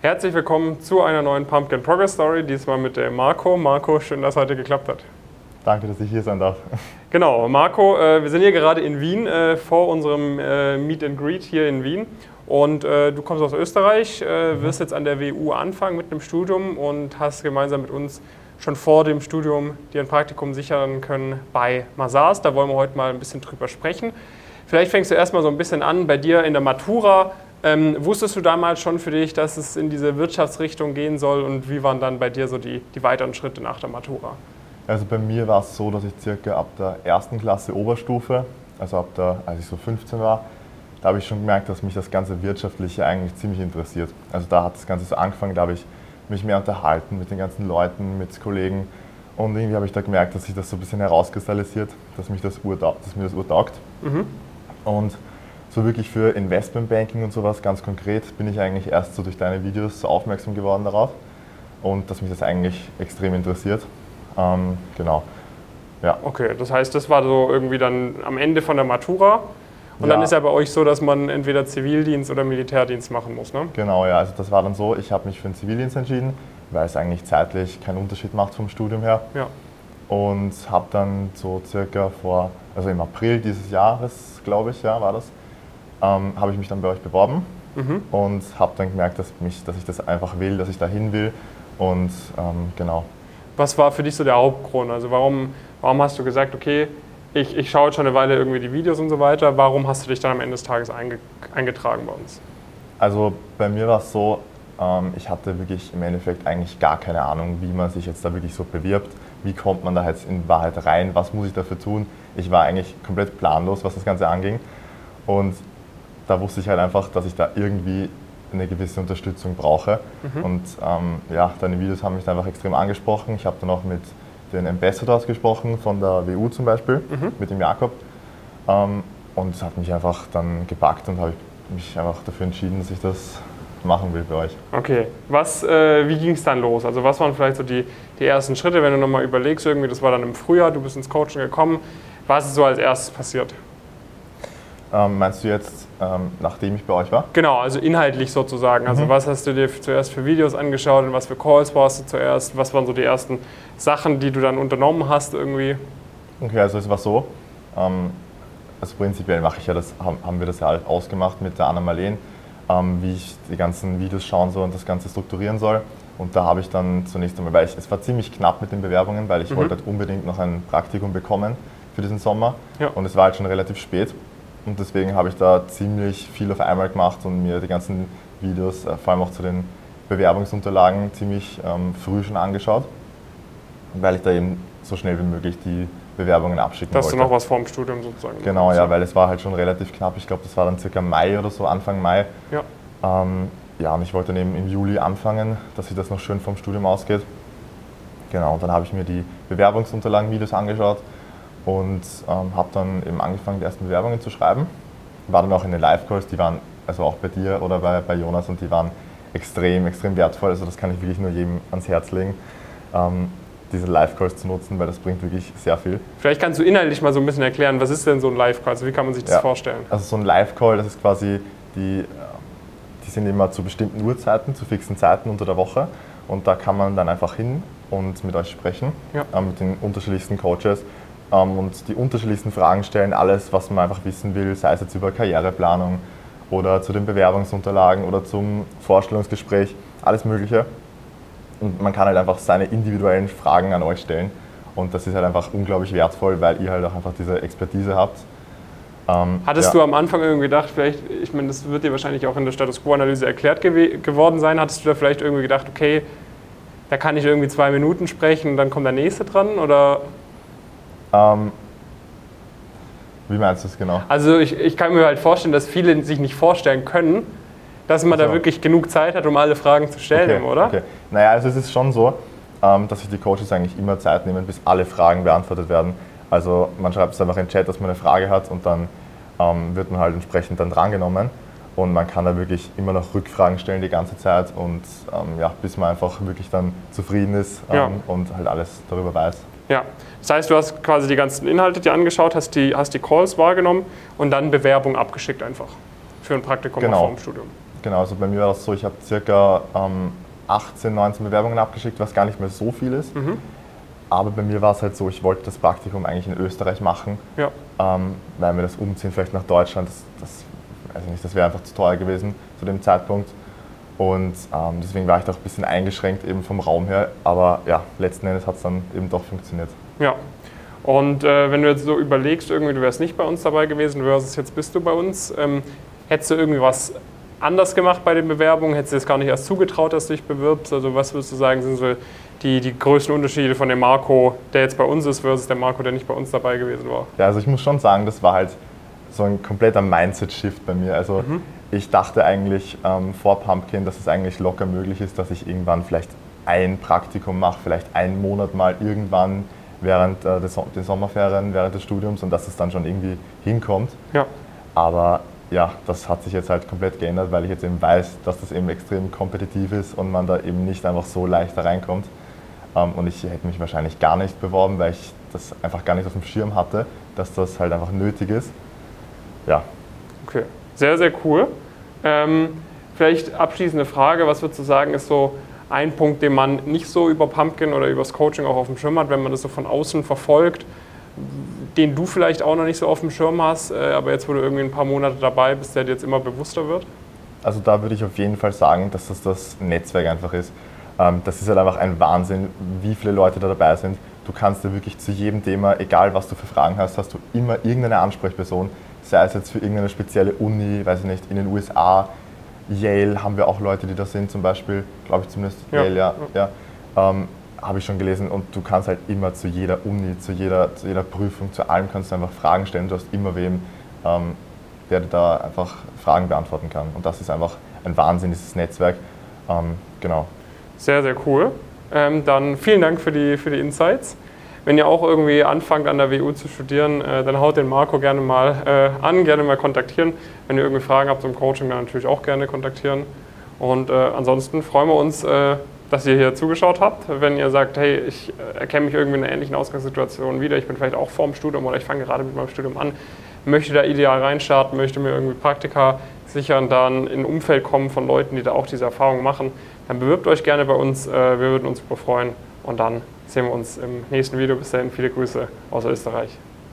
Herzlich willkommen zu einer neuen Pumpkin Progress Story, diesmal mit dem Marco. Marco, schön, dass heute geklappt hat. Danke, dass ich hier sein darf. Genau, Marco, äh, wir sind hier gerade in Wien äh, vor unserem äh, Meet and Greet hier in Wien. Und äh, du kommst aus Österreich, äh, mhm. wirst jetzt an der WU anfangen mit einem Studium und hast gemeinsam mit uns schon vor dem Studium dir ein Praktikum sichern können bei Mazars. Da wollen wir heute mal ein bisschen drüber sprechen. Vielleicht fängst du erstmal so ein bisschen an bei dir in der Matura. Ähm, wusstest du damals schon für dich, dass es in diese Wirtschaftsrichtung gehen soll und wie waren dann bei dir so die, die weiteren Schritte nach der Matura? Also bei mir war es so, dass ich circa ab der ersten Klasse Oberstufe, also ab der, als ich so 15 war, da habe ich schon gemerkt, dass mich das ganze Wirtschaftliche eigentlich ziemlich interessiert. Also da hat das Ganze so angefangen, da habe ich mich mehr unterhalten mit den ganzen Leuten, mit Kollegen und irgendwie habe ich da gemerkt, dass sich das so ein bisschen herauskristallisiert, dass, mich das dass mir das urtaugt. Mhm. Und so wirklich für Investmentbanking und sowas ganz konkret bin ich eigentlich erst so durch deine Videos so aufmerksam geworden darauf und dass mich das eigentlich extrem interessiert. Ähm, genau. Ja. Okay, das heißt, das war so irgendwie dann am Ende von der Matura. Und ja. dann ist ja bei euch so, dass man entweder Zivildienst oder Militärdienst machen muss, ne? Genau, ja. Also das war dann so, ich habe mich für den Zivildienst entschieden, weil es eigentlich zeitlich keinen Unterschied macht vom Studium her. Ja. Und habe dann so circa vor, also im April dieses Jahres, glaube ich, ja, war das, ähm, habe ich mich dann bei euch beworben mhm. und habe dann gemerkt, dass, mich, dass ich das einfach will, dass ich da hin will und ähm, genau. Was war für dich so der Hauptgrund? Also warum, warum hast du gesagt, okay, ich, ich schaue jetzt schon eine Weile irgendwie die Videos und so weiter, warum hast du dich dann am Ende des Tages einge, eingetragen bei uns? Also bei mir war es so, ähm, ich hatte wirklich im Endeffekt eigentlich gar keine Ahnung, wie man sich jetzt da wirklich so bewirbt. Wie kommt man da jetzt in Wahrheit rein? Was muss ich dafür tun? Ich war eigentlich komplett planlos, was das Ganze anging. Und da wusste ich halt einfach, dass ich da irgendwie eine gewisse Unterstützung brauche. Mhm. Und ähm, ja, deine Videos haben mich einfach extrem angesprochen. Ich habe dann auch mit den Ambassadors gesprochen, von der WU zum Beispiel, mhm. mit dem Jakob. Ähm, und es hat mich einfach dann gepackt und habe mich einfach dafür entschieden, dass ich das machen will bei euch. Okay, was, äh, wie ging es dann los? Also was waren vielleicht so die, die ersten Schritte, wenn du nochmal überlegst, irgendwie, das war dann im Frühjahr, du bist ins Coaching gekommen. Was ist so als erstes passiert? Ähm, meinst du jetzt, ähm, nachdem ich bei euch war? Genau, also inhaltlich sozusagen. Also mhm. was hast du dir zuerst für Videos angeschaut und was für Calls warst du zuerst? Was waren so die ersten Sachen, die du dann unternommen hast irgendwie? Okay, also es war so, ähm, also prinzipiell mache ich ja das, haben, wir das ja halt ausgemacht mit der Anna Marleen, ähm, wie ich die ganzen Videos schauen soll und das Ganze strukturieren soll. Und da habe ich dann zunächst einmal, weil ich, es war ziemlich knapp mit den Bewerbungen, weil ich mhm. wollte halt unbedingt noch ein Praktikum bekommen für diesen Sommer. Ja. Und es war halt schon relativ spät. Und deswegen habe ich da ziemlich viel auf einmal gemacht und mir die ganzen Videos, äh, vor allem auch zu den Bewerbungsunterlagen, ziemlich ähm, früh schon angeschaut, weil ich da eben so schnell wie möglich die Bewerbungen abschicken Dass wollte. Dass du noch was vor dem Studium sozusagen. Genau, ja, weil es war halt schon relativ knapp. Ich glaube, das war dann circa Mai oder so, Anfang Mai. Ja. Ähm, ja, und ich wollte dann eben im Juli anfangen, dass sich das noch schön vom Studium ausgeht. Genau, und dann habe ich mir die Bewerbungsunterlagen-Videos angeschaut und ähm, habe dann eben angefangen, die ersten Bewerbungen zu schreiben. War dann auch in den Live-Calls, die waren, also auch bei dir oder bei, bei Jonas, und die waren extrem, extrem wertvoll. Also das kann ich wirklich nur jedem ans Herz legen, ähm, diese Live-Calls zu nutzen, weil das bringt wirklich sehr viel. Vielleicht kannst du inhaltlich mal so ein bisschen erklären, was ist denn so ein Live-Call? Also wie kann man sich das ja, vorstellen? Also so ein Live-Call, das ist quasi, die, die sind immer zu bestimmten Uhrzeiten, zu fixen Zeiten unter der Woche. Und da kann man dann einfach hin und mit euch sprechen, ja. äh, mit den unterschiedlichsten Coaches und die unterschiedlichsten Fragen stellen, alles, was man einfach wissen will, sei es jetzt über Karriereplanung oder zu den Bewerbungsunterlagen oder zum Vorstellungsgespräch, alles Mögliche. Und man kann halt einfach seine individuellen Fragen an euch stellen. Und das ist halt einfach unglaublich wertvoll, weil ihr halt auch einfach diese Expertise habt. Ähm, Hattest ja. du am Anfang irgendwie gedacht, vielleicht, ich meine, das wird dir wahrscheinlich auch in der Status Quo-Analyse erklärt gew geworden sein, hattest du da vielleicht irgendwie gedacht, okay, da kann ich irgendwie zwei Minuten sprechen und dann kommt der nächste dran? Oder ähm, wie meinst du das genau? Also ich, ich kann mir halt vorstellen, dass viele sich nicht vorstellen können, dass man also. da wirklich genug Zeit hat, um alle Fragen zu stellen, okay, oder? Okay. Naja, also es ist schon so, ähm, dass sich die Coaches eigentlich immer Zeit nehmen, bis alle Fragen beantwortet werden. Also man schreibt es einfach in den Chat, dass man eine Frage hat und dann ähm, wird man halt entsprechend dann drangenommen. Und man kann da wirklich immer noch Rückfragen stellen die ganze Zeit und ähm, ja, bis man einfach wirklich dann zufrieden ist ähm, ja. und halt alles darüber weiß. Ja, das heißt, du hast quasi die ganzen Inhalte dir angeschaut, hast die, hast die Calls wahrgenommen und dann Bewerbung abgeschickt einfach für ein Praktikum genau. vor dem Studium. genau. Also bei mir war das so, ich habe circa ähm, 18, 19 Bewerbungen abgeschickt, was gar nicht mehr so viel ist. Mhm. Aber bei mir war es halt so, ich wollte das Praktikum eigentlich in Österreich machen, Ja. ähm, weil mir das Umziehen vielleicht nach Deutschland, das, das, also nicht, das wäre einfach zu teuer gewesen zu dem Zeitpunkt. Und ähm, deswegen war ich da auch ein bisschen eingeschränkt eben vom Raum her. Aber ja, letzten Endes hat es dann eben doch funktioniert. Ja. Und äh, wenn du jetzt so überlegst, irgendwie du wärst nicht bei uns dabei gewesen versus jetzt bist du bei uns, ähm, hättest du irgendwie was anders gemacht bei den Bewerbungen? Hättest du es gar nicht erst zugetraut, dass du dich bewirbst? Also was würdest du sagen, sind so die, die größten Unterschiede von dem Marco, der jetzt bei uns ist, versus der Marco, der nicht bei uns dabei gewesen war? Ja, also ich muss schon sagen, das war halt so ein kompletter Mindset-Shift bei mir. Also ich dachte eigentlich ähm, vor Pumpkin, dass es eigentlich locker möglich ist, dass ich irgendwann vielleicht ein Praktikum mache, vielleicht einen Monat mal irgendwann während äh, des, den Sommerferien, während des Studiums und dass es dann schon irgendwie hinkommt. Ja. Aber ja, das hat sich jetzt halt komplett geändert, weil ich jetzt eben weiß, dass das eben extrem kompetitiv ist und man da eben nicht einfach so leicht da reinkommt. Ähm, und ich hätte mich wahrscheinlich gar nicht beworben, weil ich das einfach gar nicht auf dem Schirm hatte, dass das halt einfach nötig ist. Ja, Okay, sehr, sehr cool. Ähm, vielleicht abschließende Frage, was würdest du sagen, ist so ein Punkt, den man nicht so über Pumpkin oder über das Coaching auch auf dem Schirm hat, wenn man das so von außen verfolgt, den du vielleicht auch noch nicht so auf dem Schirm hast, äh, aber jetzt, wo du irgendwie ein paar Monate dabei bist, der dir jetzt immer bewusster wird? also da würde ich auf jeden Fall sagen, dass das das Netzwerk einfach ist. Ähm, das ist halt einfach ein Wahnsinn, wie viele Leute da dabei sind. Du kannst dir wirklich zu jedem Thema, egal was du für Fragen hast, hast du immer irgendeine Ansprechperson, sei es jetzt für irgendeine spezielle Uni, weiß ich nicht, in den USA, Yale haben wir auch Leute, die da sind, zum Beispiel, glaube ich zumindest, Ja. Yale, ja, ja. Ähm, habe ich schon gelesen und du kannst halt immer zu jeder Uni, zu jeder, zu jeder Prüfung, zu allem kannst du einfach Fragen stellen. Du hast immer wem, ähm, der dir da einfach Fragen beantworten kann. Und das ist einfach ein Wahnsinn, dieses Netzwerk. Ähm, genau. Sehr, sehr cool. Ähm, dann vielen Dank für die, für die Insights. Wenn ihr auch irgendwie anfangt an der WU zu studieren, äh, dann haut den Marco gerne mal äh, an, gerne mal kontaktieren. Wenn ihr irgendwie Fragen habt zum Coaching, dann natürlich auch gerne kontaktieren. Und äh, ansonsten freuen wir uns, äh, dass ihr hier zugeschaut habt. Wenn ihr sagt, hey, ich äh, erkenne mich irgendwie in einer ähnlichen Ausgangssituation wieder, ich bin vielleicht auch vorm Studium oder ich fange gerade mit meinem Studium an, möchte da ideal reinstarten, möchte mir irgendwie Praktika sichern, dann in ein Umfeld kommen von Leuten, die da auch diese Erfahrung machen, dann bewirbt euch gerne bei uns. Wir würden uns super freuen. Und dann sehen wir uns im nächsten Video. Bis dahin, viele Grüße aus Österreich.